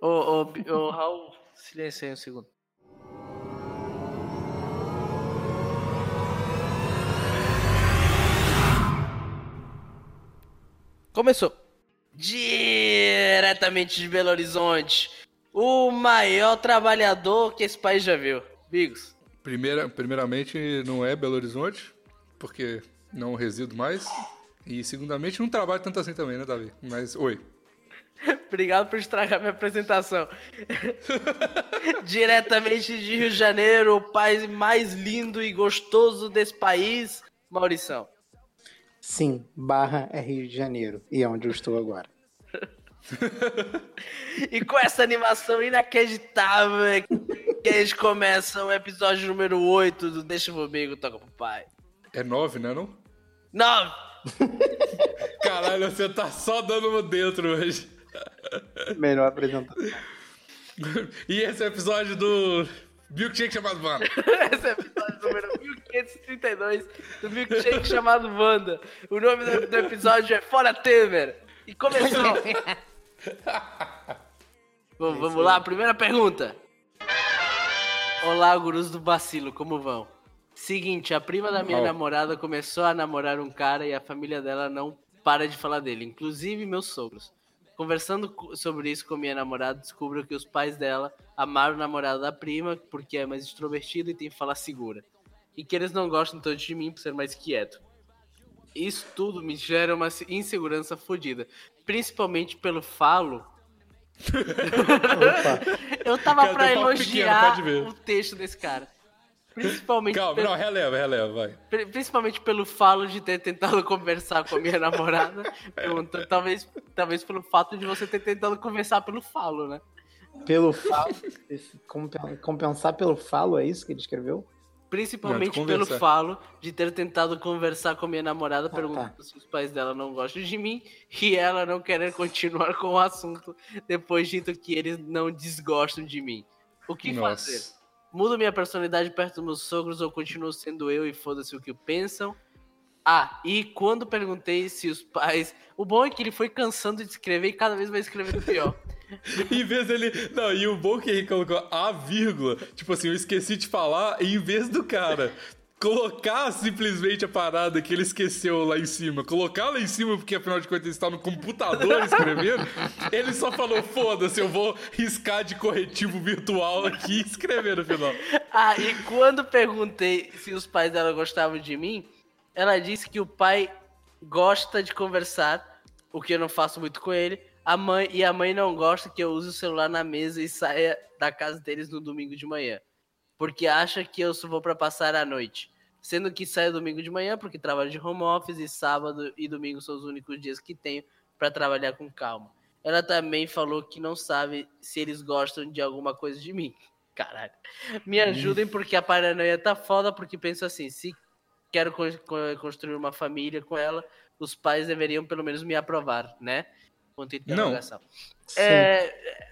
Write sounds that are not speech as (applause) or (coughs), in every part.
Ô, ô, ô, Raul, silêncio aí um segundo. Começou. Diretamente de Belo Horizonte, o maior trabalhador que esse país já viu. Bigos. Primeira, primeiramente, não é Belo Horizonte, porque não resido mais. E, segundamente, não trabalho tanto assim também, né, Davi? Mas, oi. (laughs) Obrigado por estragar minha apresentação. (laughs) Diretamente de Rio de Janeiro, o país mais lindo e gostoso desse país, Maurição. Sim, Barra é Rio de Janeiro. E é onde eu estou agora. (laughs) e com essa animação inacreditável que a gente começa o episódio número 8 do Deixa Comigo, Toca pro Pai. É 9, né não? 9! Caralho, você tá só dando no dentro hoje. Melhor apresentação. E esse é o episódio do Milkshake chamado Wanda. (laughs) esse é o episódio número 1532 do Milkshake chamado Wanda. O nome do, do episódio é Fora Temer. E começou. (laughs) Bom, vamos lá, primeira pergunta. Olá, gurus do bacilo, como vão? Seguinte, a prima da minha Oh. namorada começou a namorar um cara e a família dela não para de falar dele, inclusive meus sogros. Conversando co- sobre isso com minha namorada, descubro que os pais dela amaram o namorado da prima porque é mais extrovertido e tem fala segura. E que eles não gostam tanto de mim por ser mais quieto. Isso tudo me gera uma se- insegurança fodida. Principalmente pelo falo. (laughs) Eu tava Cara, pra elogiar o texto desse cara. Principalmente, Calma, pelo, não, releva, releva, vai. pri- principalmente pelo falo de ter tentado conversar com a minha namorada. (laughs) Perguntando, talvez, talvez pelo fato de você ter tentado conversar pelo falo, né? Pelo falo. Compensar pelo falo, é isso que ele escreveu? Principalmente Não, pelo falo de ter tentado conversar com a minha namorada, perguntando tá. se os pais dela não gostam de mim e ela não querer continuar com o assunto depois dito que eles não desgostam de mim. O que fazer? Mudo minha personalidade perto dos meus sogros ou continuo sendo eu e foda-se o que pensam? Ah, e quando perguntei se os pais. O bom é que ele foi cansando de escrever e cada vez vai escrevendo pior. (laughs) Em vez dele. Não, e o bom que ele colocou a vírgula, tipo assim, eu esqueci de falar, em vez do cara colocar simplesmente a parada que ele esqueceu lá em cima, colocar lá em cima, porque afinal de contas ele está no computador escrevendo, ele só falou: foda-se, eu vou riscar de corretivo virtual aqui e escrever no final. Ah, e quando perguntei se os pais dela gostavam de mim, ela disse que o pai gosta de conversar, o que eu não faço muito com ele. A mãe e a mãe não gosta que eu use o celular na mesa e saia da casa deles no domingo de manhã, porque acha que eu só vou para passar a noite. Sendo que saio domingo de manhã porque trabalho de home office e sábado e domingo são os únicos dias que tenho para trabalhar com calma. Ela também falou que não sabe se eles gostam de alguma coisa de mim. (laughs) Caralho. Me ajudem porque a paranoia tá foda, porque penso assim, se quero con- con- construir uma família com ela, os pais deveriam pelo menos me aprovar, né? Ponto de interrogação. Sim. É, é,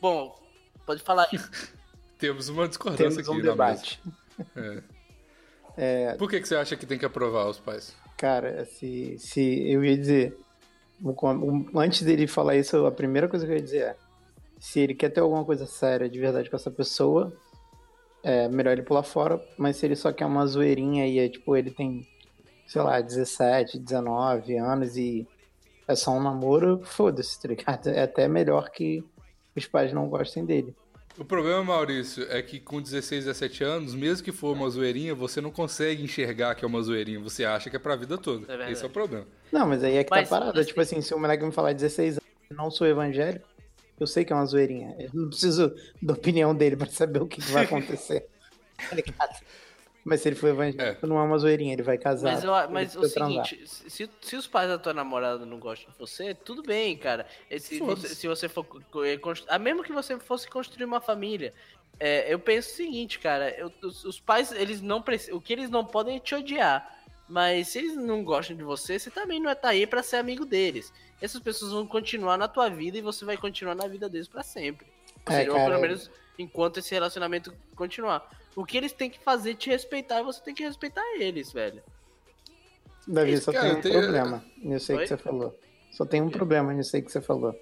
bom, pode falar. (laughs) Temos uma discordância Temos um aqui na debate. mesa. É. Por que, que você acha que tem que aprovar os pais? Cara, se, se eu ia dizer. Antes dele falar isso, a primeira coisa que eu ia dizer é: se ele quer ter alguma coisa séria de verdade com essa pessoa, é melhor ele pular fora. Mas se ele só quer uma zoeirinha e é tipo, ele tem, sei lá, 17, 19 anos e é só um namoro, foda-se, tá ligado? É até melhor que os pais não gostem dele. O problema, Maurício, é que com 16, 17 anos, mesmo que for uma zoeirinha, você não consegue enxergar que é uma zoeirinha. Você acha que é pra vida toda. verdade. Esse é o problema. Não, mas aí é que Mas, tá parado. mas Tipo assim, se o moleque me falar 16 anos e não sou evangélico, eu sei que é uma zoeirinha. Eu não preciso da opinião dele pra saber o que, que vai (laughs) acontecer. tá ligado? Mas se ele for evangélico, não é uma zoeirinha, ele vai casar. Mas, eu, mas o transar. seguinte, se, se os pais da tua namorada não gostam de você, tudo bem, cara. Se você, se você for. eh, const- ah, mesmo que você fosse construir uma família, é, eu penso o seguinte, cara. eu- os, os pais, eles não precisam. O que eles não podem é te odiar. Mas se eles não gostam de você, você também não é tá aí pra ser amigo deles. Essas pessoas vão continuar na tua vida e você vai continuar na vida deles pra sempre. Ou, É, seja, ou cara, pelo menos enquanto esse relacionamento continuar. O que eles têm que fazer é te respeitar e você tem que respeitar eles, velho. Davi, Esse só cara tem um tem- problema nisso aí Oi? que você falou. Só tem um problema nisso aí que você falou.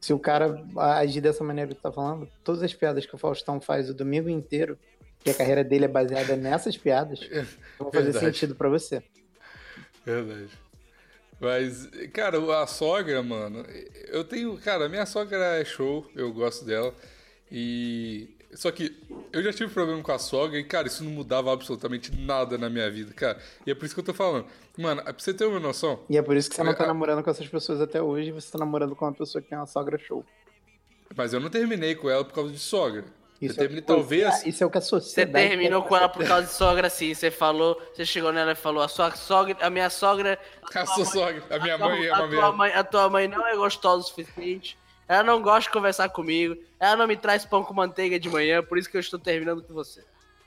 Se o cara agir dessa maneira que tu tá falando, todas as piadas que o Faustão faz o domingo inteiro, que a carreira dele é baseada nessas piadas, (laughs) vão fazer Verdade. sentido pra você. Verdade. Mas, cara, a sogra, mano, eu tenho. Cara, a minha sogra é show, eu gosto dela. E. Só que eu já tive problema com a sogra e, cara, isso não mudava absolutamente nada na minha vida, cara. E é por isso que eu tô falando. Mano, pra você ter uma noção, E é por isso que você não tá É, a- namorando com essas pessoas até hoje, você tá namorando com uma pessoa que tem uma sogra show. mas eu não terminei com ela por causa de sogra. Isso eu terminei, é o que- talvez. Ah, Isso é o que a Você sociedade... terminou quer com ela por causa de sogra, sim. Você falou, você chegou nela e falou, a sua sogra, a minha sogra. A sua sogra, a minha tua- mãe é a uma tua mãe, a tua mãe não é gostosa o suficiente. Ela não gosta de conversar comigo. Ela não me traz pão com manteiga de manhã, por isso que eu estou terminando com você.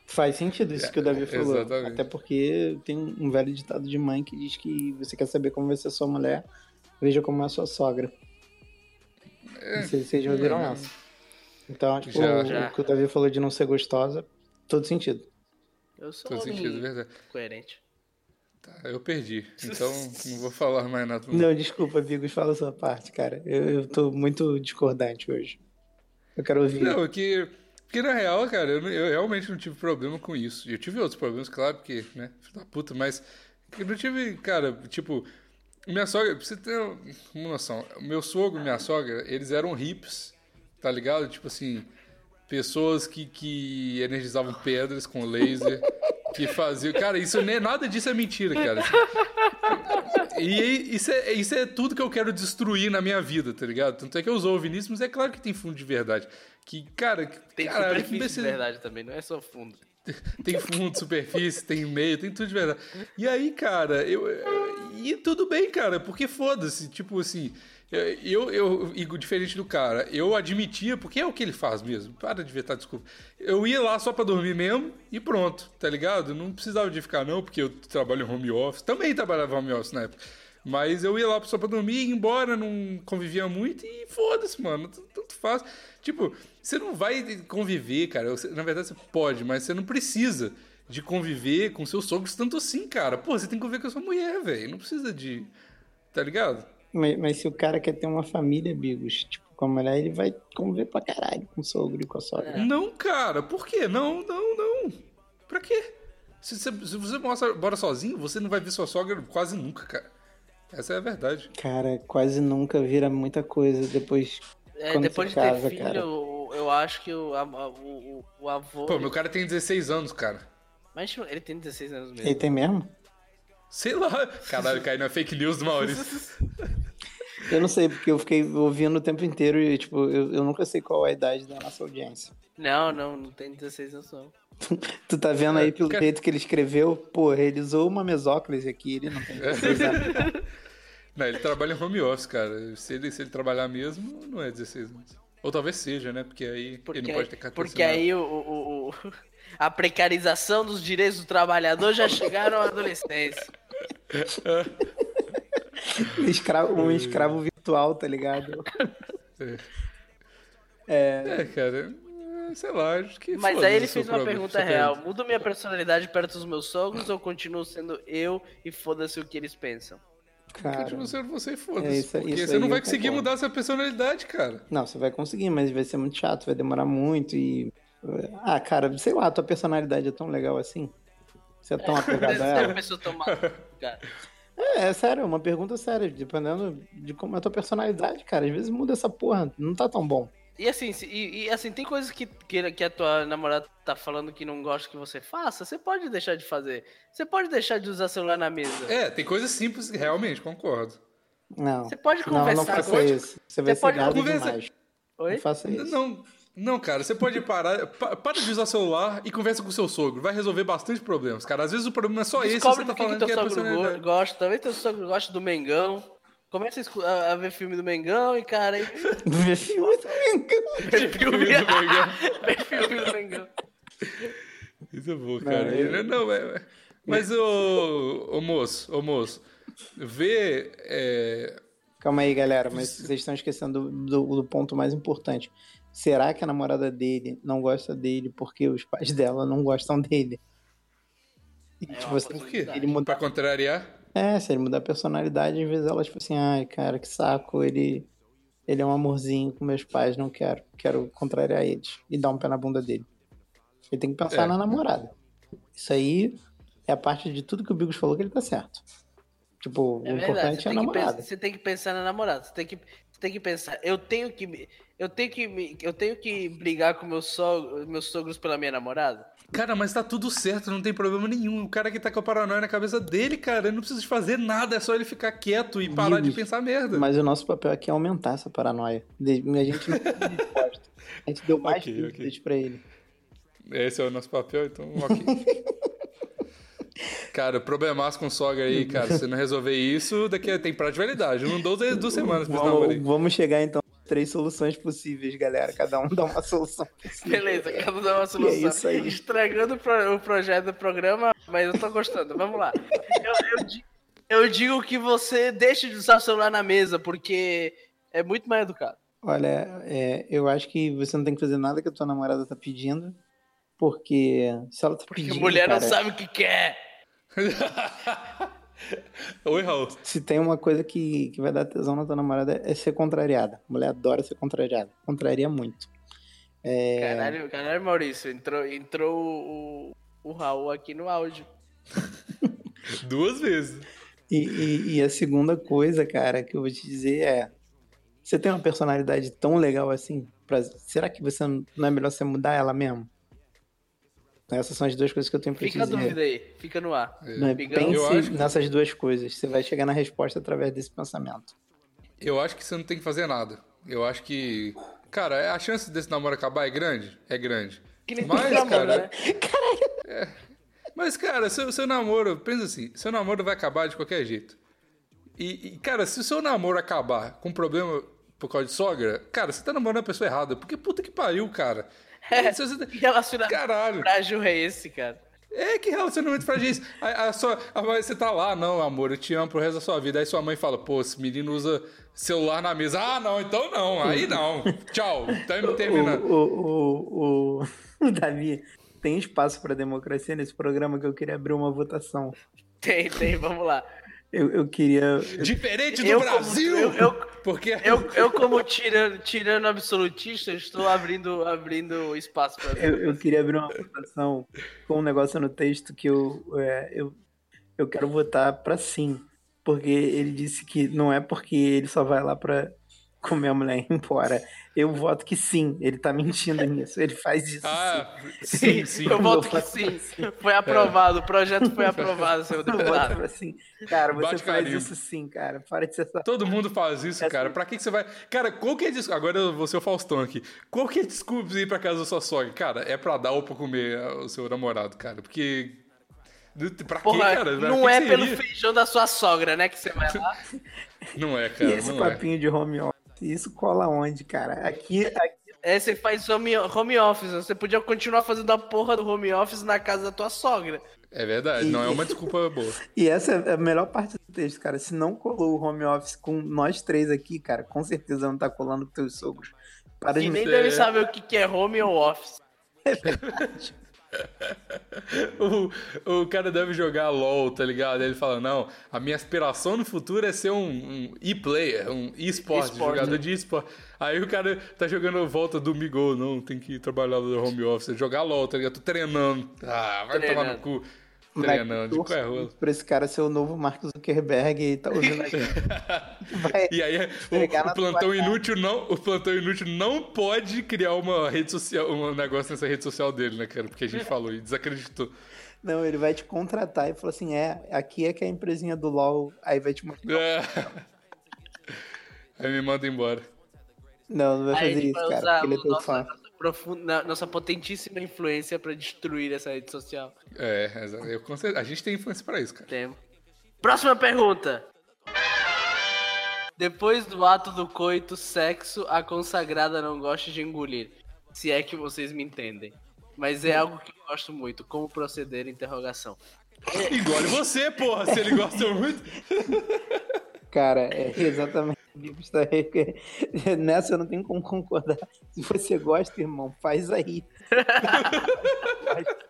Faz sentido isso que o Davi falou. exatamente. Até porque tem um velho ditado de mãe que diz que você quer saber como vai ser sua mulher, veja como é a sua sogra. É. Não sei se vocês já ouviram Hum. essa. Então, tipo, Já. o, Já. que o Davi falou de não ser gostosa, todo sentido. Eu sou Todo sentido, verdade. coerente. Tá, eu perdi. Então não vou falar mais nada. Não, desculpa, Bigos, fala a sua parte, cara. Eu, eu tô muito discordante hoje. Eu quero ouvir. Não, é que. Porque na real, cara, eu, eu realmente não tive problema com isso. Eu tive outros problemas, claro, porque, né, filho da puta, mas. Eu não tive, cara, tipo. Minha sogra, pra você ter uma noção, meu sogro e minha sogra, eles eram hips, tá ligado? Tipo assim, pessoas que, que energizavam pedras com laser, (laughs) que faziam. Cara, isso nem nada disso é mentira, cara. E isso é, isso é tudo que eu quero destruir na minha vida, tá ligado? Tanto é que eu usou o Vinícius, mas é claro que tem fundo de verdade. Que, cara, que- Tem que superfície de imbecil- verdade também, não é só fundo. tem fundo, superfície, tem meio, tem tudo de verdade. E aí, cara, eu. E tudo bem, cara, porque foda-se. Tipo assim, eu, eu, eu, diferente do cara, eu admitia, porque é o que ele faz mesmo. Para de vetar, desculpa. Eu ia lá só pra dormir mesmo e pronto, tá ligado? Não precisava de ficar, não, porque eu trabalho home office. Também trabalhava home office na época. Mas eu ia lá só pra dormir, ia embora, não convivia muito e foda-se, mano. Tanto faz. Tipo, você não vai conviver, cara. Na verdade, você pode, mas você não precisa de conviver com seus sogros tanto assim, cara. Pô, você tem que conviver com a sua mulher, velho. Não precisa de. Tá ligado? Mas, mas se o cara quer ter uma família, Bigos, tipo, com a mulher, ele vai conviver pra caralho com o sogro e com a sogra. Não, cara. Por quê? Não, não, não. Pra quê? Se você, se você mora, sozinho, você não vai ver sua sogra quase nunca, cara. Essa é a verdade. Cara, quase nunca vira muita coisa depois. É, Quando depois você de ter casa, filho, cara. eu, eu acho que o, a- o, o- avô. Pô, meu cara tem 16 anos, cara. Mas ele tem 16 anos mesmo. Ele tem mesmo? Sei lá. Caralho, cai na fake news do Maurício. (laughs) Eu não sei, porque eu fiquei ouvindo o tempo inteiro e, tipo, eu, eu nunca sei qual é a idade da nossa audiência. Não, não, não tem 16 anos não. (laughs) Tu tá vendo aí pelo jeito que ele escreveu? Porra, ele usou uma mesóclise aqui, ele não tem 16 anos. (laughs) Não, ele trabalha em home office, cara. Se ele, se ele trabalhar mesmo, não é 16 anos. Ou talvez seja, né? Porque aí Porque, ele não pode ter carteira porque assinada. aí o, o- o- (laughs) a precarização dos direitos do trabalhador já chegaram à adolescência. Escravo, um escravo virtual, tá ligado? É, cara. é, Sei lá, acho que. Mas aí ele fez uma pergunta real. Mudo minha personalidade perto dos meus sogros ou continuo sendo eu e foda-se o que eles pensam? Cara, Continua sendo você e É, foda-se. isso- porque isso você não vai conseguir concordo. mudar essa personalidade, cara. não, você vai conseguir, mas vai ser muito chato, vai demorar muito e... Ah, cara, sei lá, tua personalidade é tão legal assim? Você é tão apegado a (laughs) é ela? pessoa tão mal, cara. É, é sério, é uma pergunta séria, dependendo de como é a tua personalidade, cara. Às vezes muda essa porra, não tá tão bom. E assim, e, e, assim, tem coisas que, que, que a tua namorada tá falando que não gosta que você faça, você pode deixar de fazer. Você pode deixar de usar celular na mesa. É, tem coisas simples, realmente, concordo. Não. Você pode Não, não conversar faça com isso. Você vai Você ser pode gado conversar- demais. Oi? Não faça isso. Não, não, cara, você pode parar. pa- Para de usar celular e conversa com o seu sogro. Vai resolver bastante problemas, cara. Às vezes o problema é só esse, Descobre você tá do que, que falando teu que é sogro gosta. Talvez teu sogro goste do Mengão. Começa a, a- ver filme do Mengão e, cara, aí... (laughs) Ver filme do Mengão. (laughs) Vê filme, do Mengão. (laughs) Vê filme do Mengão. Isso é bom, Não, cara. eu- Não, é- mas, ô, ô moço, ô moço, vê. é, Calma aí, galera, mas vocês estão esquecendo do, do- do ponto mais importante. Será que a namorada dele não gosta dele porque os pais dela não gostam dele? E, É tipo, assim, por quê? ele muda, Pra contrariar? é, se ele mudar a personalidade, às vezes ela, tipo assim, ai, cara, que saco, ele ele é um amorzinho com meus pais, não quero. Quero contrariar eles e dar um pé na bunda dele. Ele tem que pensar É. na namorada. Isso aí é a parte de tudo que o Bigos falou que ele tá certo. Tipo, É o verdade. importante é a tem, que namorada. pensar, você tem que pensar na namorada. Você tem que, tem que pensar. Eu tenho que. me- Eu tenho que. Eu tenho que brigar com meus, sogros, meus sogros pela minha namorada? Cara, mas tá tudo certo, não tem problema nenhum. O cara que tá com a paranoia na cabeça dele, cara, ele não precisa de fazer nada, é só ele ficar quieto e parar de pensar merda. Mas o nosso papel aqui é aumentar essa paranoia. A gente não (laughs) tem resposta. A gente deu mais Ok, dúvidas ok. pra ele. Esse é o nosso papel, então ok. (laughs) cara, problemaço com sogra aí, cara. Se você não resolver isso, daqui a... tem prazo de validade. Eu não dou duas duas semanas pra. Vamos, vamos chegar então a três soluções possíveis, galera. Cada um dá uma solução possível. Beleza, cada um dá uma solução. (laughs) E é isso aí. Estragando o pro- o projeto do programa, mas eu tô gostando. Vamos lá. Eu, eu di- eu digo que você deixe de usar o celular na mesa, porque é muito mais educado. Olha, é, eu acho que você não tem que fazer nada que a tua namorada tá pedindo, porque se ela tá Porque pedindo, mulher não cara, sabe o que quer. (laughs) Oi, Raul. se tem uma coisa que, que vai dar tesão na tua namorada é ser contrariada. A mulher adora ser contrariada. Contraria muito. É, Caralho, caralho, Maurício, entrou, entrou o, o Raul aqui no áudio. (laughs) Duas vezes. E, e- e a segunda coisa, cara, que eu vou te dizer é: você tem uma personalidade tão legal assim? pra- será que você não não é melhor você mudar ela mesmo? Essas são as duas coisas que eu tenho pra Fica a te dizer. dúvida aí, fica no ar. Eu Pense nessas duas coisas. Você vai chegar na resposta através desse pensamento. Eu acho que você não tem que fazer nada. Eu acho que. Cara, a chance desse namoro acabar é grande? É grande. Que nem Mas, namoro, cara, né? Mas, cara, seu, seu namoro, pensa assim, seu namoro vai acabar de qualquer jeito. E, e, cara, se o seu namoro acabar com problema por causa de sogra, cara, você tá namorando a pessoa errada. Porque puta que pariu, cara. É, você- Que relacionamento Caralho. frágil é esse, cara? É, que relacionamento frágil é esse? A, a sua, a- você tá lá, não, amor, eu te amo pro resto da sua vida. Aí sua mãe fala, pô, esse menino usa celular na mesa. Ah, não, então não, aí não. (laughs) Tchau, tá O, terminando. o, o, o- o (laughs) Davi, tem espaço pra democracia nesse programa que eu queria abrir uma votação. Tem, tem, vamos lá. Eu, eu queria. Diferente do Eu Brasil! eu- eu- porque Eu, eu como tirano, tirano absolutista, estou abrindo, abrindo espaço pra Eu, eu queria abrir uma votação com um negócio no texto que eu, é, eu, eu quero votar pra sim. Porque ele disse que não é porque ele só vai lá pra comer a mulher e ir embora. Eu voto que sim, ele tá mentindo nisso. Ele faz isso. Ah, sim, sim. (laughs) Eu voto que sim. Foi aprovado, o projeto foi aprovado, sim. Eu voto deputado. pra sim. Cara, você Bate faz carimbo. isso sim, cara. Para de ser essa. Todo mundo faz isso, cara. Pra que, que você vai. Cara, qual que é desculpa? Agora eu vou ser o Faustão aqui. Qual que é a desculpa pra ir pra casa da sua sogra? Cara, é pra dar ou pra comer o seu namorado, cara. Porque. Pra quê, Porra, cara? Pra não que é que pelo feijão da sua sogra, né, que você vai lá. (laughs) Não é, E cara. esse Não é. papinho de home office? Isso cola onde, cara? Aqui, aqui É, você faz home, home office, você podia continuar fazendo a porra do home office na casa da tua sogra. É verdade, não é uma desculpa boa. (laughs) E essa é a melhor parte do texto, cara. Se não colou o home office com nós três aqui, cara, com certeza não tá colando com teus sogros. Para de E nem É. deve saber o que que é home ou office. (laughs) O, o cara deve jogar LOL, tá ligado? Ele fala: Não, a minha aspiração no futuro é ser um, um e-player, um e-sport, E-sport, jogador né? de e-sport. Aí o cara tá jogando volta do Migol, não, tem que trabalhar no home office, jogar LOL, tá ligado? Tô treinando. Ah, vai tomar no Treinando. cu. Moleque, Treinando, de qual é rola? Pra esse cara ser o novo Mark Zuckerberg e tá usando. (laughs) Vai. E aí o, o plantão cara. inútil não, o plantão inútil não pode criar uma rede social, um negócio nessa rede social dele, né, cara? Porque a gente falou e desacreditou. Não, ele vai te contratar e falou assim: é, aqui é que é a empresinha do LOL, aí vai te mostrar. É. Aí me manda embora. Não, não vai a fazer isso, cara, porque ele é teu nosso- fã. Nossa, profunda, nossa potentíssima influência pra destruir essa rede social. É, exato. eu, a gente tem influência pra isso, cara. Temos. Próxima pergunta. Depois do ato do coito, sexo, a consagrada não gosta de engolir. Se é que vocês me entendem. Mas é algo que eu gosto muito. Como proceder? Interrogação. Engole você, porra, se ele gosta muito. Cara, é exatamente. O que está aí. Nessa eu não tenho como concordar. Se você gosta, irmão, faz aí. (laughs)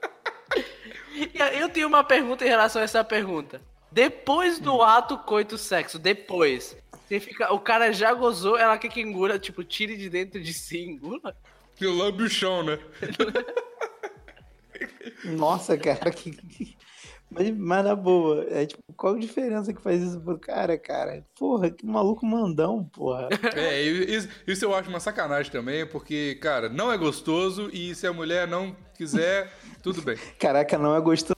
E aí eu tenho uma pergunta em relação a essa pergunta. Depois do ato coito sexo, depois, Significa, o cara já gozou, ela quer que engula, tipo, tire de dentro de si, engula. E lambe o chão, né? (laughs) Nossa, cara, que. Mas, mas na boa, é tipo, qual a diferença que faz isso pro cara, cara? Porra, que maluco mandão, porra. (laughs) É, isso, isso eu acho uma sacanagem também, porque, cara, não é gostoso e se a mulher não quiser, (laughs) tudo bem. Caraca, não é gostoso.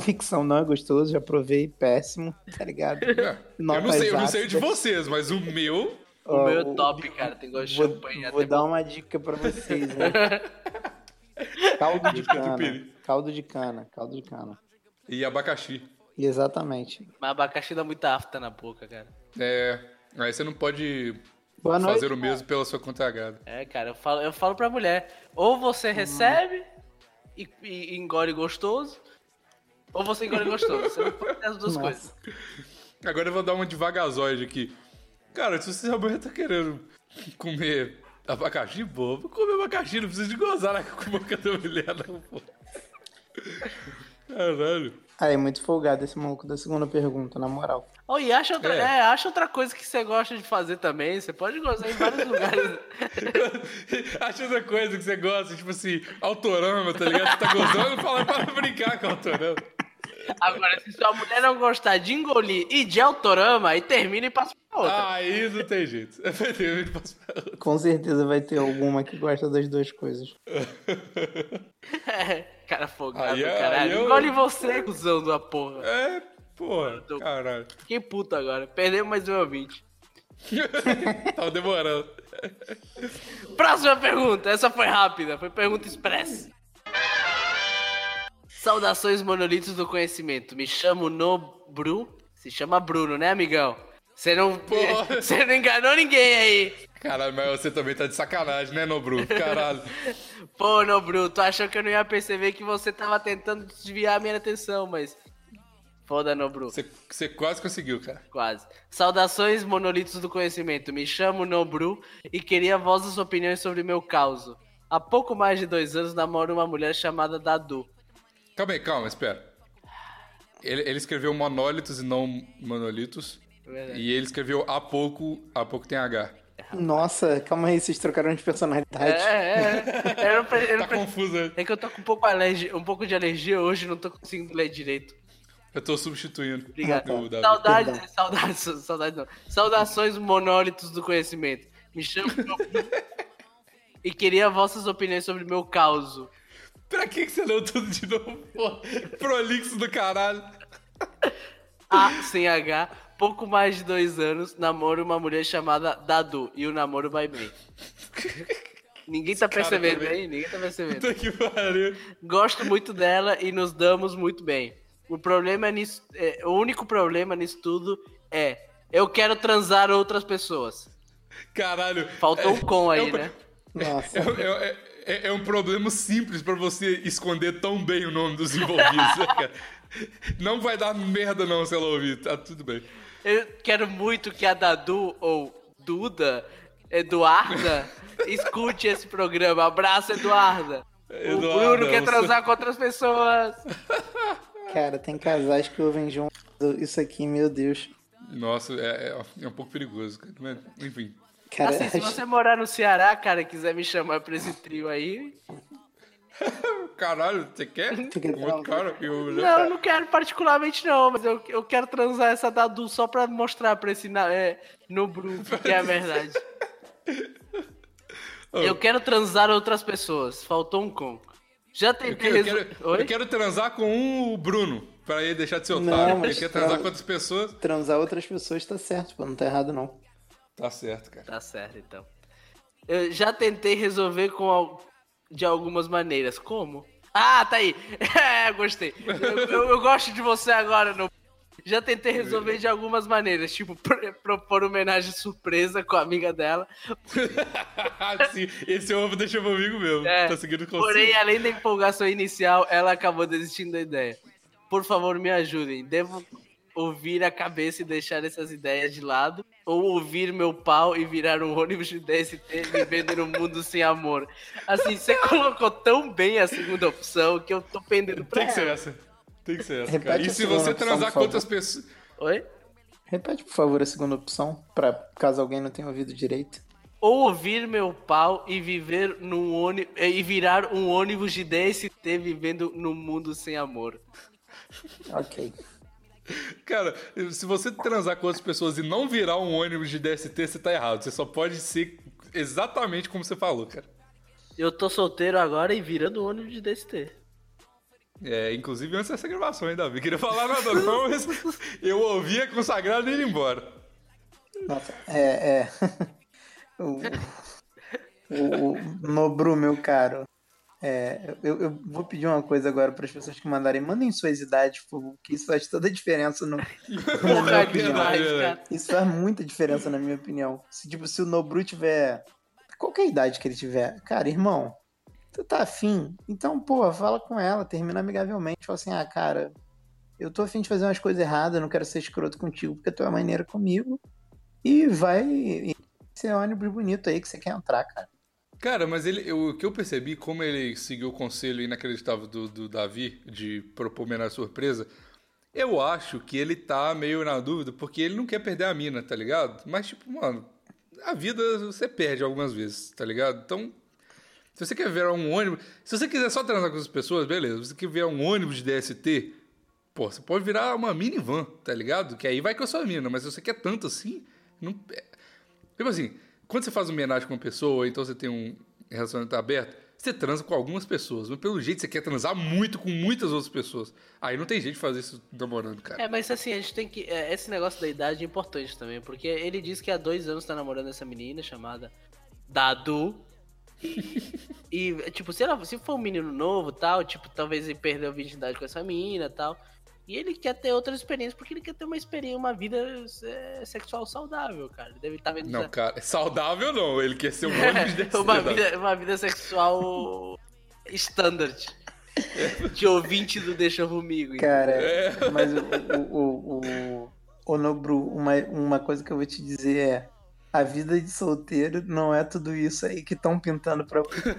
Ficção não é gostoso, já provei, péssimo, tá ligado? É, eu não sei, eu não sei de vocês, mas o meu. O Ó, meu é top, cara. Tem gosto de Vou, champanhe. vou até dar bom. uma dica pra vocês, (laughs) né? Caldo de cana. Caldo de cana, caldo de cana. E abacaxi. Exatamente. Mas abacaxi dá muita afta na boca, cara. É. Aí você não pode Boa noite. fazer o mesmo pela sua conta H. É, cara, eu falo, eu falo pra mulher. Ou você recebe e, e engole gostoso, ou você engole gostoso. Você não pode ter as duas Nossa. coisas. Agora eu vou dar uma devagarzoide aqui. Cara, se você realmente tá querendo comer abacaxi, pô, vou comer abacaxi, não precisa de gozar na boca da mulher, não, pô. Caralho. Ah, é muito folgado esse maluco da segunda pergunta, na moral. Oh, e acha outra, É. é, acha outra coisa que você gosta de fazer também. Você pode gozar em vários lugares. (laughs) Acha outra coisa que você gosta, tipo assim, autorama, tá ligado? Você tá gozando, fala para brincar com autorama. Agora, se sua mulher não gostar de engolir e de autorama, aí termina e passa pra outra. Aí não tem jeito. (laughs) Com certeza vai ter alguma que gosta das duas coisas. (laughs) É, cara folgado, Aí é- caralho. eu- Engole você, cuzão da porra. É, porra, Tô- caralho. Fiquei puto agora. Perdemos mais um ouvinte. (laughs) Tava demorando. Próxima pergunta. Essa foi rápida. Foi pergunta express. Saudações monolitos do conhecimento. Me chamo Nobru. Se chama Bruno, né, amigão? Você não, (laughs) você não enganou ninguém aí. Caralho, mas você também tá de sacanagem, né, Nobru? Caralho. (laughs) Pô, Nobru, tu achou que eu não ia perceber que você tava tentando desviar a minha atenção, mas... Foda, Nobru. Você, você quase conseguiu, cara. Quase. Saudações, monolitos do conhecimento. Me chamo Nobru e queria vossas opiniões sobre meu caso. Há pouco mais de dois anos namoro uma mulher chamada Dadu. Calma aí, calma, espera. Ele, ele escreveu monólitos e não monolitos. Verdade. E ele escreveu há pouco, há pouco tem H. Nossa, calma aí, vocês trocaram de personalidade. É, é. Eu não, pre- eu não Tá né? É que eu tô com um pouco, alergia, um pouco de alergia hoje, não tô conseguindo ler direito. Eu tô substituindo. Obrigado. Davi. Saudades, saudades, saudades não. Saudações monólitos do conhecimento. Me chamo (laughs) e queria vossas opiniões sobre meu caos. Pra que, que você leu tudo de novo? Pô, prolixo do caralho. A sem H, pouco mais de dois anos, namoro uma mulher chamada Dadu e o namoro vai bem. Ninguém tá percebendo, hein? Ninguém tá percebendo. Puta que pariu. Gosto muito dela e nos damos muito bem. O problema nisso, é, o único problema nisso tudo é eu quero transar outras pessoas. Caralho. Faltou um com é aí, um- né? Nossa. É, é- é- é um problema simples pra você esconder tão bem o nome dos envolvidos, né, cara? Não vai dar merda não se ela ouvir, tá tudo bem. Eu quero muito que a Dadu ou Duda, Eduarda, (laughs) escute esse programa. Abraço, Eduarda. O Bruno quer você- transar com outras pessoas. (laughs) Cara, tem casais que ouvem junto. Isso aqui, meu Deus. Nossa, é, é- é um pouco perigoso, cara. Enfim. Cara, Assim, se você morar no Ceará, cara, e quiser me chamar pra esse trio aí. (laughs) Caralho, você quer? Um outro cara? Eu, Não, eu não quero particularmente não, mas eu, eu quero transar essa Dadu só pra mostrar pra esse na- é, no Bruno que é a verdade. (laughs) Eu quero transar outras pessoas, faltou um com. Já Eu tentei quero, eu, resol- quero, Oi? eu quero transar com o Bruno, pra ele deixar de ser Não, otário. mas Ele quer transar tra- com outras pessoas. transar outras pessoas tá certo, pô, não tá errado não. Tá certo, cara. Tá certo, então. Eu já tentei resolver com de algumas maneiras. Como? Ah, tá aí. (laughs) É, gostei. Eu, eu- eu gosto de você agora. No... Já tentei resolver de algumas maneiras. Tipo, pr- propor homenagem surpresa com a amiga dela. (laughs) Sim, esse ovo deixa comigo mesmo. É, tá seguindo o conselho. porém, além da empolgação inicial, ela acabou desistindo da ideia. Por favor, me ajudem. Devo ouvir a cabeça e deixar essas ideias de lado? Ou ouvir meu pau e virar um ônibus de DST vivendo no mundo sem amor? Assim, você colocou tão bem a segunda opção que eu tô pendendo pra Tem que ser essa. Tem que ser essa, Repete cara. E se você opção, transar com outras pessoas. Oi? Repete, por favor, a segunda opção, para caso alguém não tenha ouvido direito. Ou ouvir meu pau e viver num ônibus e virar um ônibus de DST vivendo num mundo sem amor. Ok. Cara, se você transar com outras pessoas e não virar um ônibus de DST, você tá errado. Você só pode ser exatamente como você falou, cara. Eu tô solteiro agora e virando ônibus de DST. É, inclusive antes dessa gravação, hein, Davi? Queria falar nada não, mas (laughs) eu ouvia consagrado e ir embora. Nossa, é. é. (laughs) o, o, o Nobru, meu caro. É, eu, eu, vou pedir uma coisa agora para as pessoas que mandarem. Mandem suas idades, porque isso faz toda a diferença no. (laughs) Porra, demais, cara. Isso faz muita diferença, na minha opinião. Se, tipo, se o Nobru tiver. Qualquer idade que ele tiver, cara, irmão, tu tá afim? Então, pô, fala com ela, termina amigavelmente. Fala assim, ah, cara, eu tô afim de fazer umas coisas erradas, não quero ser escroto contigo porque tu é maneira comigo. E vai ser ônibus bonito aí que você quer entrar, cara. Cara, mas ele, eu, o que eu percebi, como ele seguiu o conselho inacreditável do, do Davi de propor menor surpresa, eu acho que ele tá meio na dúvida porque ele não quer perder a mina, tá ligado? Mas, tipo, mano, a vida você perde algumas vezes, tá ligado? Então, se você quer ver um ônibus. Se você quiser só transar com as pessoas, beleza. Se você quer ver um ônibus de DST, pô, você pode virar uma minivan, tá ligado? Que aí vai com a sua mina, mas se você quer tanto assim. Não... É, tipo assim, quando você faz homenagem com uma pessoa, então você tem um relacionamento aberto, você transa com algumas pessoas, mas pelo jeito você quer transar muito com muitas outras pessoas. Aí não tem jeito de fazer isso namorando, cara. É, mas assim, a gente tem que. É, esse negócio da idade é importante também, porque ele diz que há dois anos tá namorando essa menina chamada Dadu. E, tipo, se, ela, se for um menino novo tal, tipo, talvez ele perdeu a virgindade com essa menina tal. E ele quer ter outras experiências, porque ele quer ter uma experiência, uma vida é, sexual saudável, cara. Ele deve estar tá vendo. Não, cara, saudável não. Ele quer ser um ônibus de (laughs) uma, vida, uma vida sexual standard. (laughs) De ouvinte do Deixa Comigo. Cara, é. mas o, o, o, o, o Nobru, uma, uma coisa que eu vou te dizer é a vida de solteiro não é tudo isso aí que estão pintando pra você.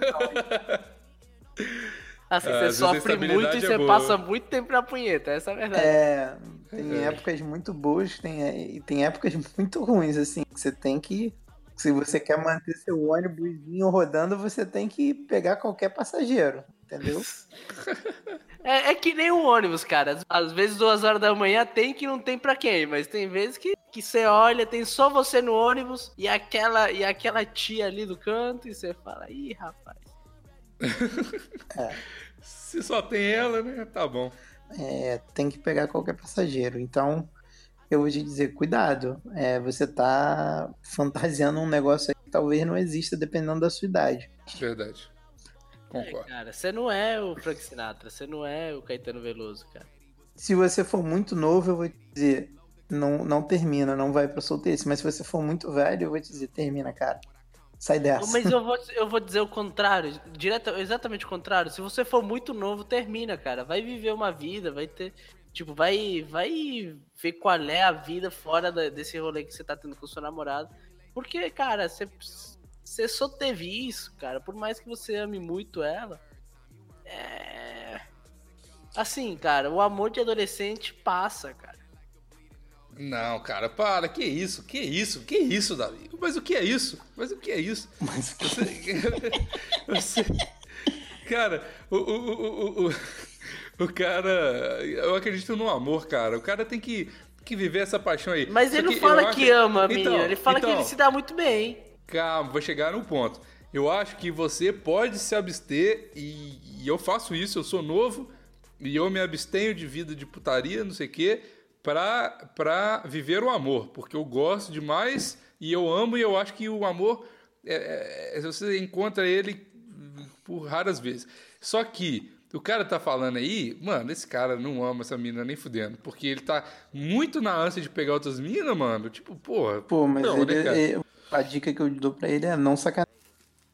(laughs) Assim, você sofre muito e você boa. passa muito tempo na punheta, essa é a verdade. É, tem é. épocas muito boas tem, e tem épocas (laughs) muito ruins, assim, que você tem que. Se você quer manter seu ônibus rodando, você tem que pegar qualquer passageiro, entendeu? (laughs) É, é, que nem um ônibus, cara. Às vezes, duas horas da manhã tem que não tem pra quem, mas tem vezes que, que você olha, tem só você no ônibus e aquela, e aquela tia ali do canto e você fala, ih, rapaz. É. Se só tem ela, né? Tá bom. É, tem que pegar qualquer passageiro. Então, eu vou te dizer, cuidado. É, você tá fantasiando um negócio aí que talvez não exista, dependendo da sua idade. Verdade. Concordo. É, cara, você não é o Frank Sinatra, você não é o Caetano Veloso, cara. Se você for muito novo, eu vou te dizer, não, não termina, não vai pra solteiro. Mas se você for muito velho, eu vou te dizer, termina, cara. Sai dessa. Mas eu vou, eu vou dizer o contrário, direto, exatamente o contrário. Se você for muito novo, termina, cara. Vai viver uma vida, vai ter. Tipo, vai, vai ver qual é a vida fora da, desse rolê que você tá tendo com o seu namorado. Porque, cara, você, você só teve isso, cara. Por mais que você ame muito ela. É. Assim, cara, o amor de adolescente passa, cara. Não, cara, para, que isso? Que isso? Que isso, Davi? Mas o que é isso? Mas o que é isso? (laughs) Mas o que... Você... (laughs) você... Cara, o, o, o, o, o cara. Eu acredito no amor, cara. O cara tem que, que viver essa paixão aí. Mas ele não fala que acho... ama então, ele fala então, que ele se dá muito bem. Calma, vou chegar no ponto. Eu acho que você pode se abster, e, e eu faço isso, eu sou novo, e eu me abstenho de vida de putaria, não sei o quê para viver o amor, porque eu gosto demais e eu amo e eu acho que o amor é, é, você encontra ele por raras vezes. Só que o cara tá falando aí, mano, esse cara não ama essa mina nem fudendo, porque ele tá muito na ânsia de pegar outras minas, mano. Tipo, porra. Pô, mas não, ele, né, a dica que eu dou pra ele é não sacanear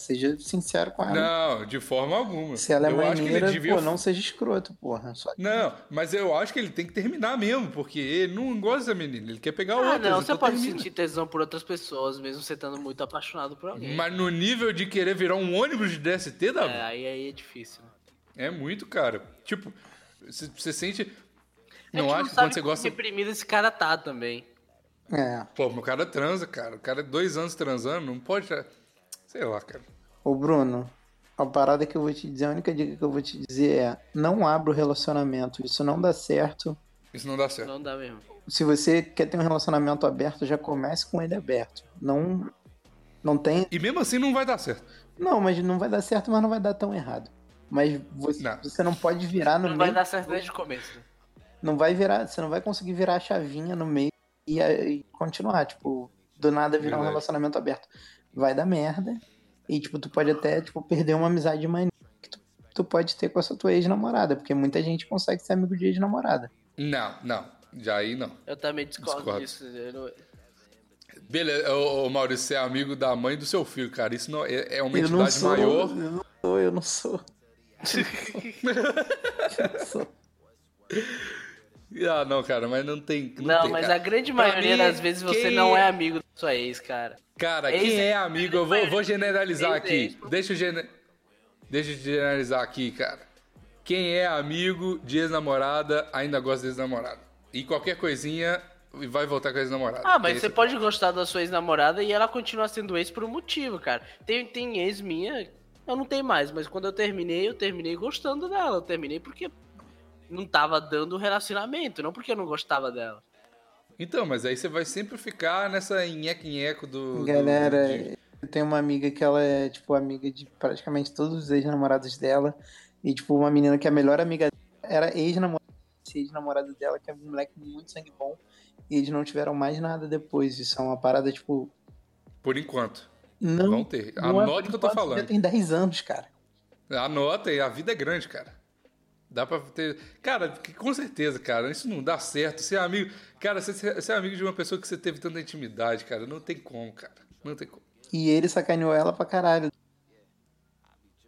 Seja sincero com ela. Não, de forma alguma. Se ela é eu maneira, devia... pô, não seja escroto, porra. Só... Não, mas eu acho que ele tem que terminar mesmo, porque ele não gosta dessa menina, ele quer pegar ah, outra. não, você pode termina. sentir tesão por outras pessoas, mesmo você estando muito apaixonado por alguém. Mas no nível de querer virar um ônibus de DST, Davi? É, aí, aí é difícil. Né? É muito, cara. Tipo, você, sente... Não acho que quando você gosta... reprimido esse cara tá também. É. Pô, meu cara transa, cara. O cara é dois anos transando, não pode. Sei lá, cara. Ô, Bruno, a parada que eu vou te dizer, a única dica que eu vou te dizer é: não abra o relacionamento. Isso não dá certo. Isso não dá certo. Não dá mesmo. Se você quer ter um relacionamento aberto, já comece com ele aberto. Não. Não tem. E mesmo assim não vai dar certo. Não, mas não vai dar certo, mas não vai dar tão errado. Mas você Não. não, você não pode virar no Não meio. vai dar certo desde o começo. Não vai virar. Você não vai conseguir virar a chavinha no meio e, e continuar. Tipo, do nada virar um Verdade. relacionamento aberto. Vai dar merda. E, tipo, tu pode até, tipo, perder uma amizade maneira que tu, tu pode ter com essa tua ex-namorada. Porque muita gente consegue ser amigo de ex-namorada. Não, não. Já aí não. Eu também discordo, Discordo. disso. não- Beleza, ô, ô, Maurício, você é amigo da mãe do seu filho, cara. Isso não é, é uma Eu não entidade sou. maior. Eu não sou, eu não sou. (laughs) Eu não sou. (laughs) Ah, não, cara, mas não tem. Não, Não, tem, mas cara. a grande maioria mim, das vezes você não é é- amigo da sua ex, cara. Cara, Ex- quem é amigo, eu vou, vou generalizar Ex- aqui. ex- Deixa eu, gene... Deixa eu generalizar aqui, cara. Quem é amigo de ex-namorada ainda gosta de ex-namorada. E qualquer coisinha vai voltar com a ex-namorada. Ah, mas É você pode gostar da sua ex-namorada e ela continua sendo ex por um motivo, cara. Tem, tem ex minha, eu não tenho mais, mas quando eu terminei, eu terminei gostando dela. Eu terminei porque não tava dando relacionamento, não porque eu não gostava dela. Então, mas aí você vai sempre ficar nessa nheco-nheco do. do- Galera, de- eu tenho uma amiga que ela é, tipo, amiga de praticamente todos os ex-namorados dela. E, tipo, uma menina que a melhor amiga era ex-namorada, ex-namorado dela, que é um moleque muito sangue bom. E eles não tiveram mais nada depois. Isso é uma parada, tipo. Por enquanto. Não. Vão ter. é Anote o por que eu tô falando. Já tem 10 anos, cara. Anota aí, a vida é grande, cara. Dá pra ter. Cara, com certeza, cara, isso não dá certo. Ser amigo. Cara, você ser ser amigo de uma pessoa que você teve tanta intimidade, cara, não tem como, cara. Não tem como. E ele sacaneou ela pra caralho.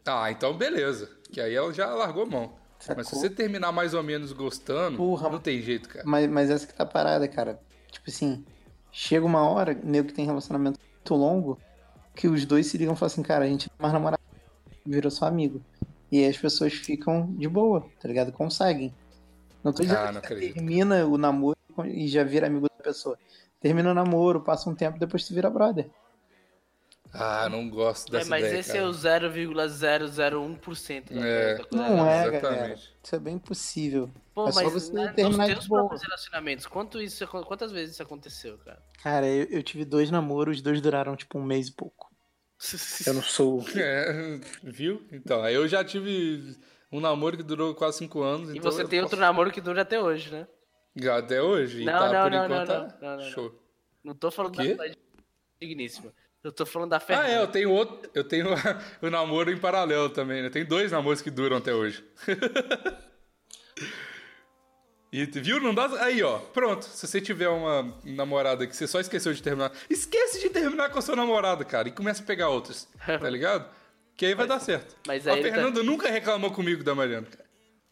Ah, então beleza. Que aí ela já largou a mão. Sacou? Mas se você terminar mais ou menos gostando, Porra. não tem jeito, cara. Mas, mas essa que tá parada, cara. Tipo assim, chega uma hora, nego que tem relacionamento muito longo, que os dois se ligam e falam assim, cara, a gente não é mais namorado, virou só amigo. E aí as pessoas ficam de boa, tá ligado? Conseguem. Não tô dizendo Ah, que não você acredito. termina o namoro e já vira amigo da pessoa. Termina o namoro, passa um tempo, depois tu vira brother. Ah, não gosto É, dessa mas ideia, esse cara. é o 0,001% da, É. da coisa. Não é, exatamente. galera. Isso é bem possível. Pô, é só mas você nos terminar de teus próprios relacionamentos, quanto isso, quantas vezes isso aconteceu, cara? Cara, eu, eu tive dois namoros, os dois duraram tipo um mês e pouco. Eu não sou. (laughs) É, viu? Então, aí eu já tive um namoro que durou quase cinco anos. E então você eu tem posso- outro namoro que dura até hoje, né? Até hoje. Não, tá, não, por não, enquanto, não, tá não, não, não. show. Não tô falando Quê? da digníssima. Eu tô falando da Ah, Fernanda. é, eu tenho outro. Eu tenho (laughs) o namoro em paralelo também, né? Tem dois namoros que duram até hoje. (laughs) e viu? Não dá. Aí, ó, pronto. Se você tiver uma namorada que você só esqueceu de terminar, esquece de terminar com a sua namorada, cara, e começa a pegar outros. (laughs) Tá ligado? Que aí vai dar certo. mas a ele tá- Fernanda nunca reclamou comigo da Mariana, cara.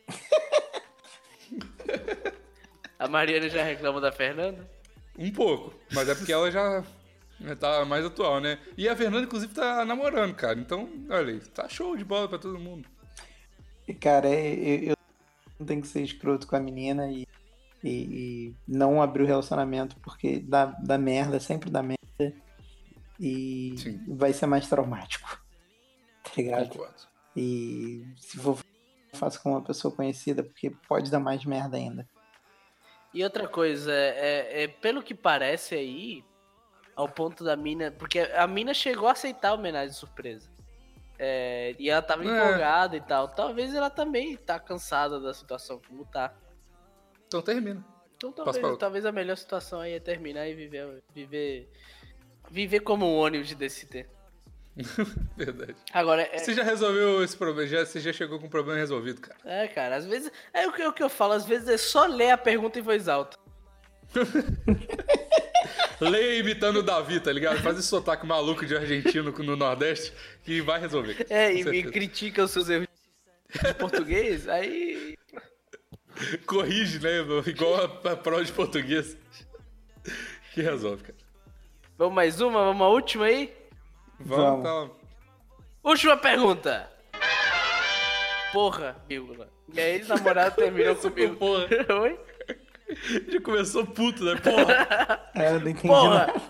(laughs) A Mariana já reclamou da Fernanda? Um pouco, mas é porque ela já tá mais atual, né? E a Fernanda, inclusive, tá namorando, cara. Então, olha aí, tá show de bola pra todo mundo. E, Cara, é- eu, eu não tenho que ser escroto com a menina e, e, e não abrir o relacionamento porque dá, dá merda, sempre dá merda. E Sim. vai ser mais traumático. (laughs) Tá ligado? Concordo. E se for faço com uma pessoa conhecida, porque pode dar mais merda ainda. E outra coisa, é, é- pelo que parece aí, ao ponto da mina. Porque a mina chegou a aceitar a homenagem de surpresa. É, e ela tava É. empolgada e tal. Talvez ela também tá cansada da situação como tá. Então termina. Então talvez, talvez a melhor situação aí é terminar e viver. Viver, viver como um ônibus de DCT. (laughs) Verdade. Agora, é, Você já resolveu esse problema, já, você já chegou com o problema resolvido, cara. é, cara, às vezes. É o que, o que eu falo, às vezes é só ler a pergunta em voz alta. (laughs) Leia imitando o Davi, tá ligado? Faz esse sotaque maluco de argentino no Nordeste que vai resolver. É, e critica os seus erros de português, aí. Corrige, né? Igual a, a prova de português. Que resolve, cara. Vamos mais uma? Vamos a última aí? Vamos, Vamos. tá. Última pergunta. Porra, vírgula. Minha ex-namorada terminou comigo. Porra. (laughs) Oi? (laughs) Já começou puto, né? Porra! É, eu não entendi Porra! nada.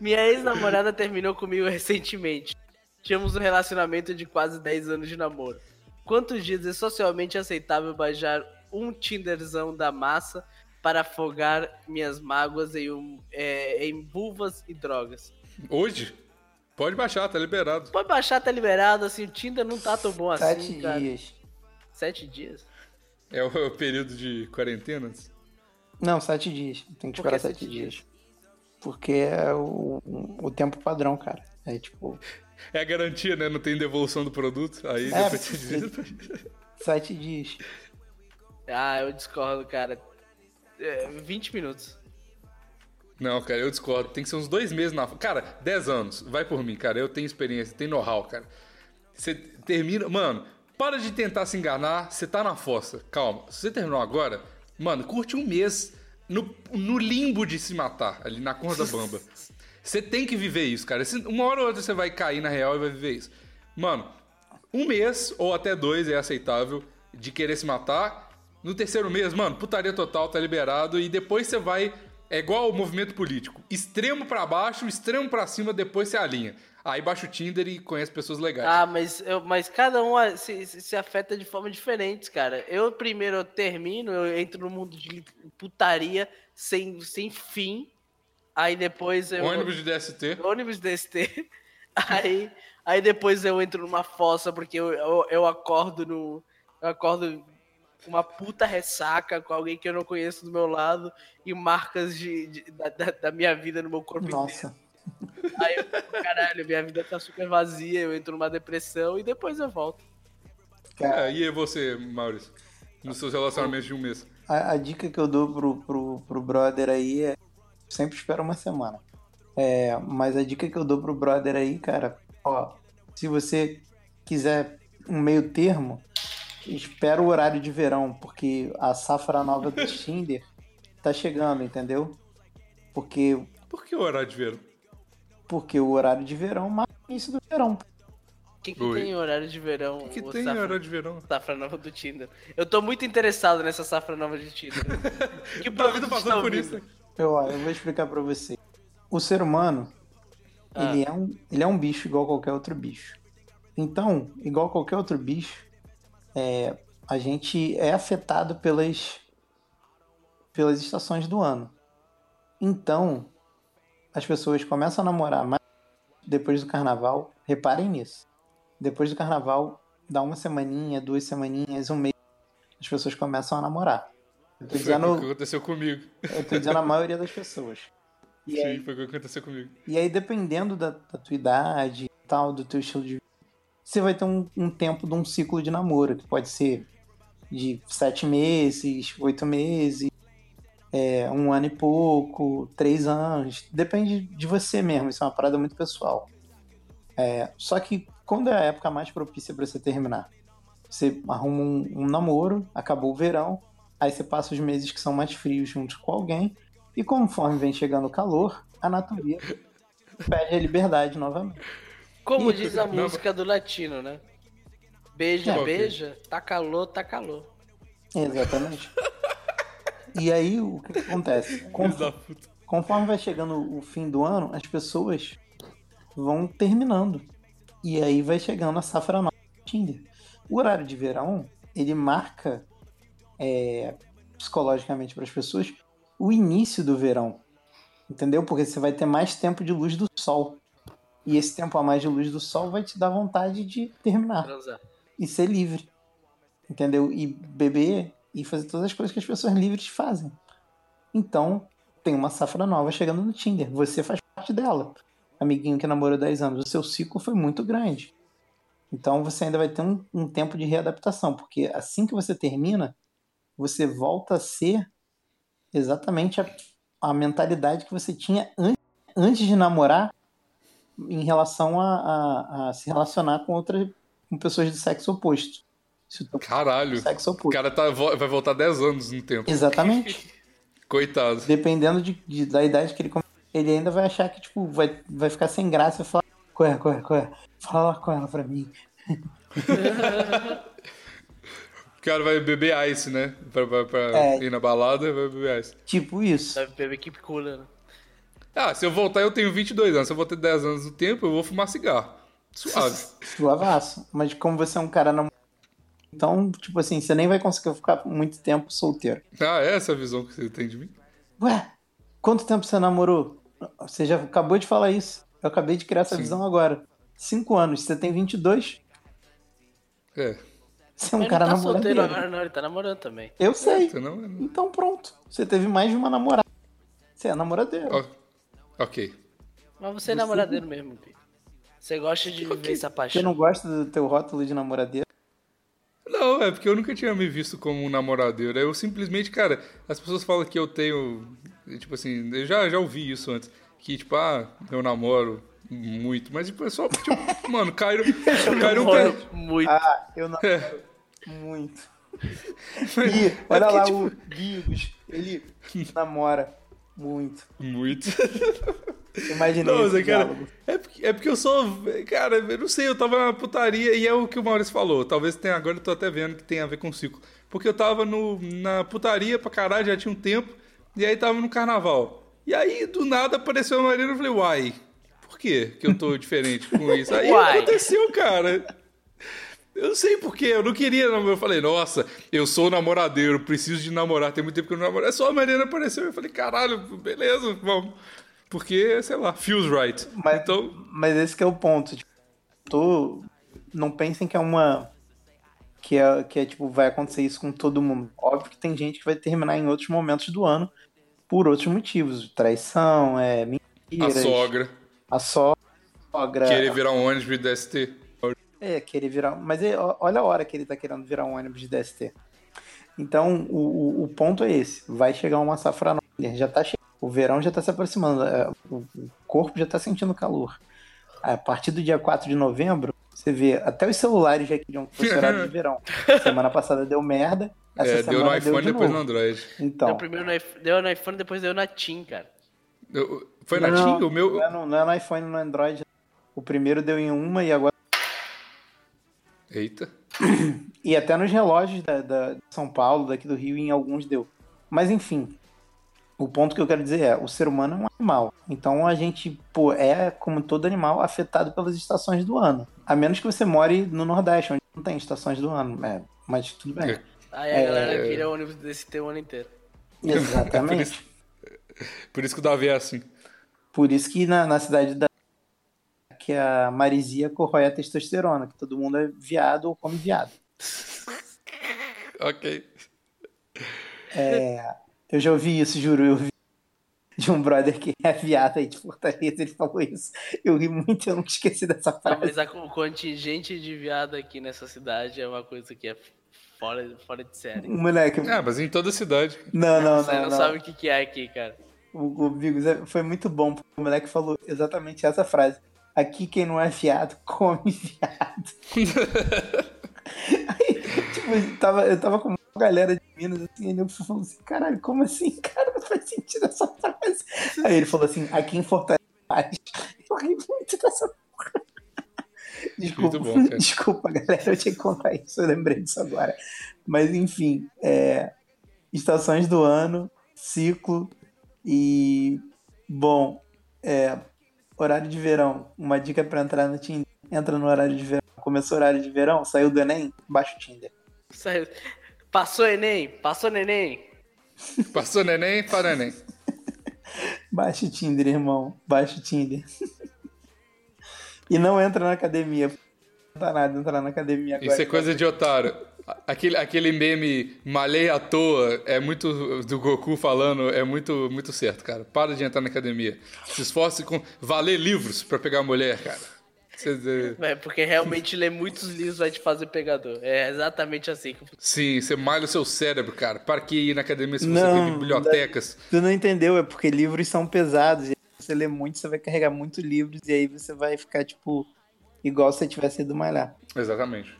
Minha ex-namorada terminou comigo recentemente. Tínhamos um relacionamento de quase 10 anos de namoro. Quantos dias é socialmente aceitável baixar um Tinderzão da massa para afogar minhas mágoas em, um, é, em vulvas e drogas? Hoje? Pode baixar, tá liberado. Pode baixar, tá liberado, assim, o Tinder não tá tão bom assim, Sete cara. dias. Sete dias? É o, (laughs) é o período de quarentena? Não, sete dias. Tem que esperar que sete sete dias. Porque é o, o tempo padrão, cara. É tipo, É a garantia, né? Não tem devolução do produto. Aí É, depois você diz. (laughs) sete dias. Ah, eu discordo, cara. É, 20 minutos. Não, cara, eu discordo. Tem que ser uns dois meses na. Cara, 10 anos. Vai por mim, cara. Eu tenho experiência, tenho know-how, cara. Você termina. Mano, para de tentar se enganar. Você tá na fossa. Calma. Se você terminou agora, mano, curte um mês no, no limbo de se matar, ali na corda (laughs) bamba. Você tem que viver isso, cara. Uma hora ou outra você vai cair na real e vai viver isso. Mano, um mês ou até dois é aceitável de querer se matar. No terceiro mês, mano, putaria total, tá liberado. E depois você vai. É igual o movimento político. Extremo pra baixo, extremo pra cima, depois você alinha. Aí baixa o Tinder e conhece pessoas legais. Ah, mas, eu, mas cada um ah, se, se, afeta de forma diferente, cara. Eu primeiro eu termino, eu entro no mundo de putaria sem, sem fim. Aí depois eu. Ônibus de DST. ônibus DST. (laughs) Aí, aí depois eu entro numa fossa porque eu, eu, eu acordo no. Eu acordo com uma puta ressaca com alguém que eu não conheço do meu lado e marcas de, de- da, da- minha vida no meu corpo inteiro. Aí eu fico, caralho, minha vida tá super vazia, eu entro numa depressão e depois eu volto. Cara, É, e você, Maurício? Nos seus relacionamentos de um mês. a, a dica que eu dou pro, pro, pro brother aí é sempre espera uma semana. É, mas a dica que eu dou pro brother aí, cara, ó, se você quiser um meio termo, espera o horário de verão, porque a safra nova do (laughs) Tinder tá chegando, entendeu? Porque, Por que o horário de verão? Porque o horário de verão marca o início do verão. O que, que Oi. tem em horário de verão? O que o tem safra, horário de verão? safra nova do Tinder? Eu tô muito interessado nessa safra nova de Tinder. (laughs) que Davi tá passando por ouvindo? isso. Eu, eu vou explicar pra você. O ser humano, Ah. ele, é um, ele é um bicho igual qualquer outro bicho. Então, igual qualquer outro bicho, é, a gente é afetado pelas, pelas estações do ano. Então, as pessoas começam a namorar mais depois do carnaval. Reparem nisso. Depois do carnaval, dá uma semaninha, duas semaninhas, um mês, as pessoas começam a namorar. Eu tô Foi o dizendo, que aconteceu comigo. eu tô dizendo a maioria das pessoas. E (laughs) aí, Sim, foi o que aconteceu comigo. e aí, dependendo da, da tua idade e tal, do teu estilo de vida, você vai ter um, um tempo de um ciclo de namoro, que pode ser de sete meses, oito meses, é, um ano e pouco, três anos. Depende de você mesmo, isso é uma parada muito pessoal. É, só que quando é a época mais propícia para você terminar? Você arruma um, um namoro, acabou o verão, aí você passa os meses que são mais frios juntos com alguém, e conforme vem chegando o calor, a natureza pede a liberdade novamente. Como Ih, diz a não, música do latino, né? Beija, É. beija, tá calor, tá calor. Exatamente. (laughs) E aí, o que, que acontece? Filho Con- da puta. Conforme vai chegando o fim do ano, as pessoas vão terminando. E aí vai chegando a safra nova do Tinder. O horário de verão, ele marca é, psicologicamente para as pessoas o início do verão. Entendeu? Porque você vai ter mais tempo de luz do sol. E esse tempo a mais de luz do sol vai te dar vontade de terminar Transar. e ser livre. Entendeu? E beber e fazer todas as coisas que as pessoas livres fazem. Então, tem uma safra nova chegando no Tinder. Você faz parte dela. Amiguinho que namorou 10 anos. O seu ciclo foi muito grande. Então, você ainda vai ter um, um tempo de readaptação. Porque assim que você termina, você volta a ser exatamente a, a mentalidade que você tinha an- antes de namorar em relação a, a- a se relacionar com outras com pessoas de sexo oposto. Se o teu Caralho. sexo O oposto. cara tá, vai voltar 10 anos no tempo. Exatamente. (laughs) Coitado. Dependendo de, de- da idade que ele come- ele ainda vai achar que tipo vai, vai ficar sem graça e falar qual é, qual é, qual é? Fala com ela pra mim. (laughs) cara vai beber ice, né? Pra, pra, pra É. ir na balada, vai beber ice. Tipo isso. Vai beber equipe cooler, né? Ah, se eu voltar, eu tenho 22 anos. Se eu vou ter 10 anos no tempo, eu vou fumar cigarro. Suave. (laughs) Suavaço. Mas como você é um cara namorado, então, tipo assim, você nem vai conseguir ficar muito tempo solteiro. ah, é essa a visão que você tem de mim? Ué, quanto tempo você namorou? Você já acabou de falar isso. Eu acabei de criar essa Sim. visão agora. Cinco anos, você tem 22. É. Você é um Mas cara não tá solteiro namoradeiro. agora, não. Ele tá namorando também. Eu sei. Você não é. Então pronto. Você teve mais de uma namorada. Você é namoradeiro. Ok. Mas você é namoradeiro mesmo, Pi. Você gosta de viver essa Você paixão. não gosta do teu rótulo de namoradeiro? É porque eu nunca tinha me visto como um namoradeiro. Eu simplesmente, cara, as pessoas falam que eu tenho. Tipo assim, eu já, já ouvi isso antes. Que, tipo, ah, eu namoro muito. Mas, tipo, é só. Tipo, (laughs) mano, caíram. caíram um muito. Ah, eu namoro (laughs) É. muito. Ih, olha porque, lá tipo- o Bigos. Ele namora muito. Muito. (laughs) Imaginei é, cara, diálogo. é, porque, é porque eu sou. Cara, eu não sei, eu tava na putaria e é o que o Maurício falou. Talvez tenha, agora eu tô até vendo que tem a ver com o ciclo. Porque eu tava no, na putaria pra caralho, já tinha um tempo, e aí tava no carnaval. E aí, do nada, apareceu a Marina e eu falei, uai, por que que eu tô diferente com isso? Aí Uai. aconteceu, cara. Eu não sei porquê, eu não queria namorar. Eu falei, nossa, eu sou namoradeiro, preciso de namorar, tem muito tempo que eu não namoro. É só a Mariana apareceu. Eu falei, caralho, beleza, vamos. Porque, sei lá, feels right. Mas, Então, mas esse que é o ponto. Tipo, tô... Não pensem que é uma. Que é, que é tipo, vai acontecer isso com todo mundo. Óbvio que tem gente que vai terminar em outros momentos do ano por outros motivos. Traição, é a sogra, A sogra. querer virar um ônibus de DST. É, querer virar. Mas é- olha a hora que ele tá querendo virar um ônibus de DST. Então, o, o, o ponto é esse. Vai chegar uma safra nova. Já tá chegando. O verão já tá se aproximando. é, O corpo já tá sentindo calor. A partir do dia 4 de novembro, você vê, até os celulares já queriam horário de verão. (laughs) Semana passada deu merda. Essa É, semana deu no iPhone de depois no novo. Android. Então, Deu primeiro no iPhone, deu no iPhone, depois deu na TIM, cara. Eu- foi na não, TIM? O meu. não, é no, não é no iPhone, no Android. O primeiro deu em uma e agora Eita. (coughs) E até nos relógios da, da- de São Paulo, daqui do Rio, em alguns deu. Mas enfim, o ponto que eu quero dizer é, o ser humano é um animal. Então a gente, pô, é, como todo animal, afetado pelas estações do ano. A menos que você more no Nordeste, onde não tem estações do ano. É, mas tudo bem. É. Aí a É. galera queria ônibus desse ter o ano inteiro. Exatamente. (laughs) Por isso que o Davi é assim. Por isso que na, na cidade da que a Marizia corrói a testosterona, que todo mundo é viado ou come viado. Ok. Eu já ouvi isso, juro. Eu vi de um brother que é viado aí de Fortaleza, ele falou isso. Eu ri muito, eu nunca esqueci dessa Não, frase. mas a, o contingente de viado aqui nessa cidade é uma coisa que é fora, fora de série. Moleque, Ah, mas em toda cidade. não, não, Você não. não, não. sabe o que, que é aqui, cara. O, o Bigos é- foi muito bom, porque o moleque falou exatamente essa frase. Aqui quem não é viado, come viado. (laughs) Aí, tipo, eu tava, eu tava com uma galera de Minas, assim, e eu falou assim, caralho, como assim? (laughs) Cara, não faz sentido essa frase. Aí ele falou assim, aqui em Fortaleza. (laughs) Eu ri muito dessa porra. (laughs) Desculpa, Muito bom, cara. desculpa, galera, eu tinha que contar isso, eu lembrei disso agora. Mas enfim, é, estações do ano, ciclo e bom, é, horário de verão. Uma dica pra entrar no Tinder. Entra no horário de verão. Começou o horário de verão, saiu do Enem, baixa o Tinder. Saiu- Passou Enem? Passou Neném? (laughs) Passou neném para neném. Baixa o Tinder, irmão. Baixa o Tinder. (laughs) e não entra na academia. Não tá nada entrar na academia agora. Isso é coisa de otário. Aquele, aquele meme malhei à toa é muito do Goku falando, é muito muito certo, cara. Para de entrar na academia. Se esforce com valer livros pra pegar mulher, cara. Você- É, porque realmente ler muitos livros vai te fazer pegador. É exatamente assim que sim, você malha o seu cérebro, cara. Para que ir na academia se você Não, tem bibliotecas? Tu não entendeu, é porque livros são pesados. E você lê muito, você vai carregar muitos livros e aí você vai ficar, tipo, igual se você tivesse ido malhar. Exatamente.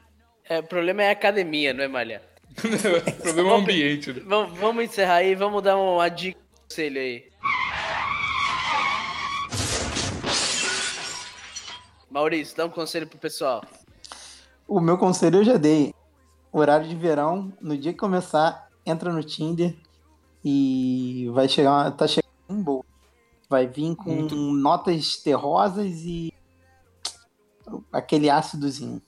É, o problema é a academia, não é malhar. (laughs) o problema é o ambiente. né? Vamos, vamos encerrar aí, vamos dar uma dica, um conselho aí. Maurício, dá um conselho pro pessoal. O meu conselho eu já dei. horário de verão, no dia que começar, entra no Tinder e vai chegar, uma- tá chegando um boa. Vai vir com Muito. notas terrosas e aquele ácidozinho.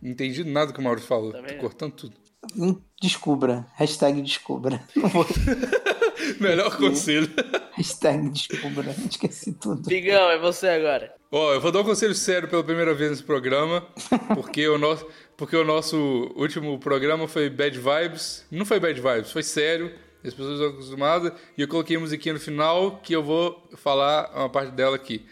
Não entendi nada que o Mauro falou. Também Tô cortando tudo. Hum, Descubra. Hashtag descubra. Vou- (laughs) Melhor conselho. Hashtag descubra. Esqueci tudo. Bigão, é você agora. Ó, eu vou dar um conselho sério pela primeira vez nesse programa, (laughs) porque o nosso, porque o nosso último programa foi Bad Vibes. Não foi Bad Vibes, foi sério. As pessoas estão acostumadas. E eu coloquei musiquinha no final que eu vou falar uma parte dela aqui.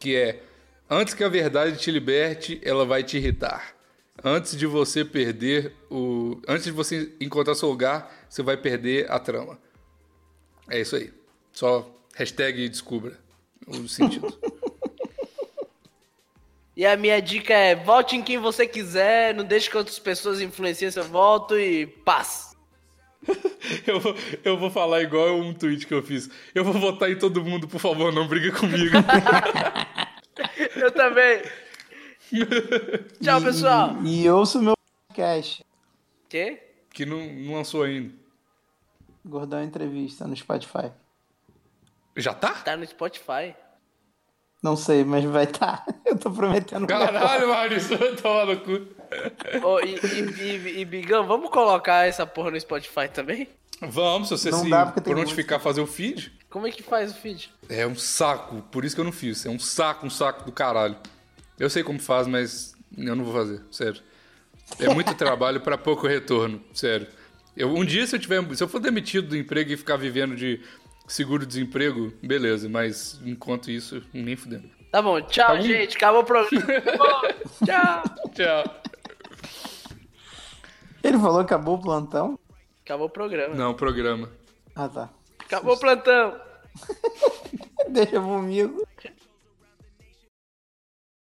Que é: Antes que a verdade te liberte, ela vai te irritar. Antes de você perder o. Antes de você encontrar seu lugar, você vai perder a trama. É isso aí. Só hashtag descubra o sentido. (laughs) E a minha dica é: vote em quem você quiser, não deixe que outras pessoas influenciem seu voto e paz. (laughs) Eu vou, eu vou falar igual um tweet que eu fiz. Eu vou votar em todo mundo, por favor, não briga comigo. (laughs) Eu também. (laughs) Tchau, pessoal. E, e ouço o meu podcast. Quê? que não, não lançou ainda. Gordão Entrevista no Spotify. Já tá? Tá no Spotify. Não sei, mas vai estar. (laughs) Eu tô prometendo. Caralho, Maurício, vai tomar no cu. Ô, e, e, e- e, Bigão, vamos colocar essa porra no Spotify também? Vamos, se você Não se dá, porque tem prontificar a fazer o feed. Como é que faz o feed? É um saco, por isso que eu não fiz. É um saco, um saco do caralho. Eu sei como faz, mas eu não vou fazer, sério. É muito (laughs) trabalho pra pouco retorno, sério. Eu, um dia, se eu tiver, se eu for demitido do emprego e ficar vivendo de seguro-desemprego, beleza, mas enquanto isso, nem fudendo. Tá bom, tchau, Tá bom. gente. Acabou o programa. (laughs) tchau. Tchau. Ele falou que acabou o plantão? Acabou o programa. Não, programa. Ah, tá. Acabou o plantão. (laughs) Deixa comigo.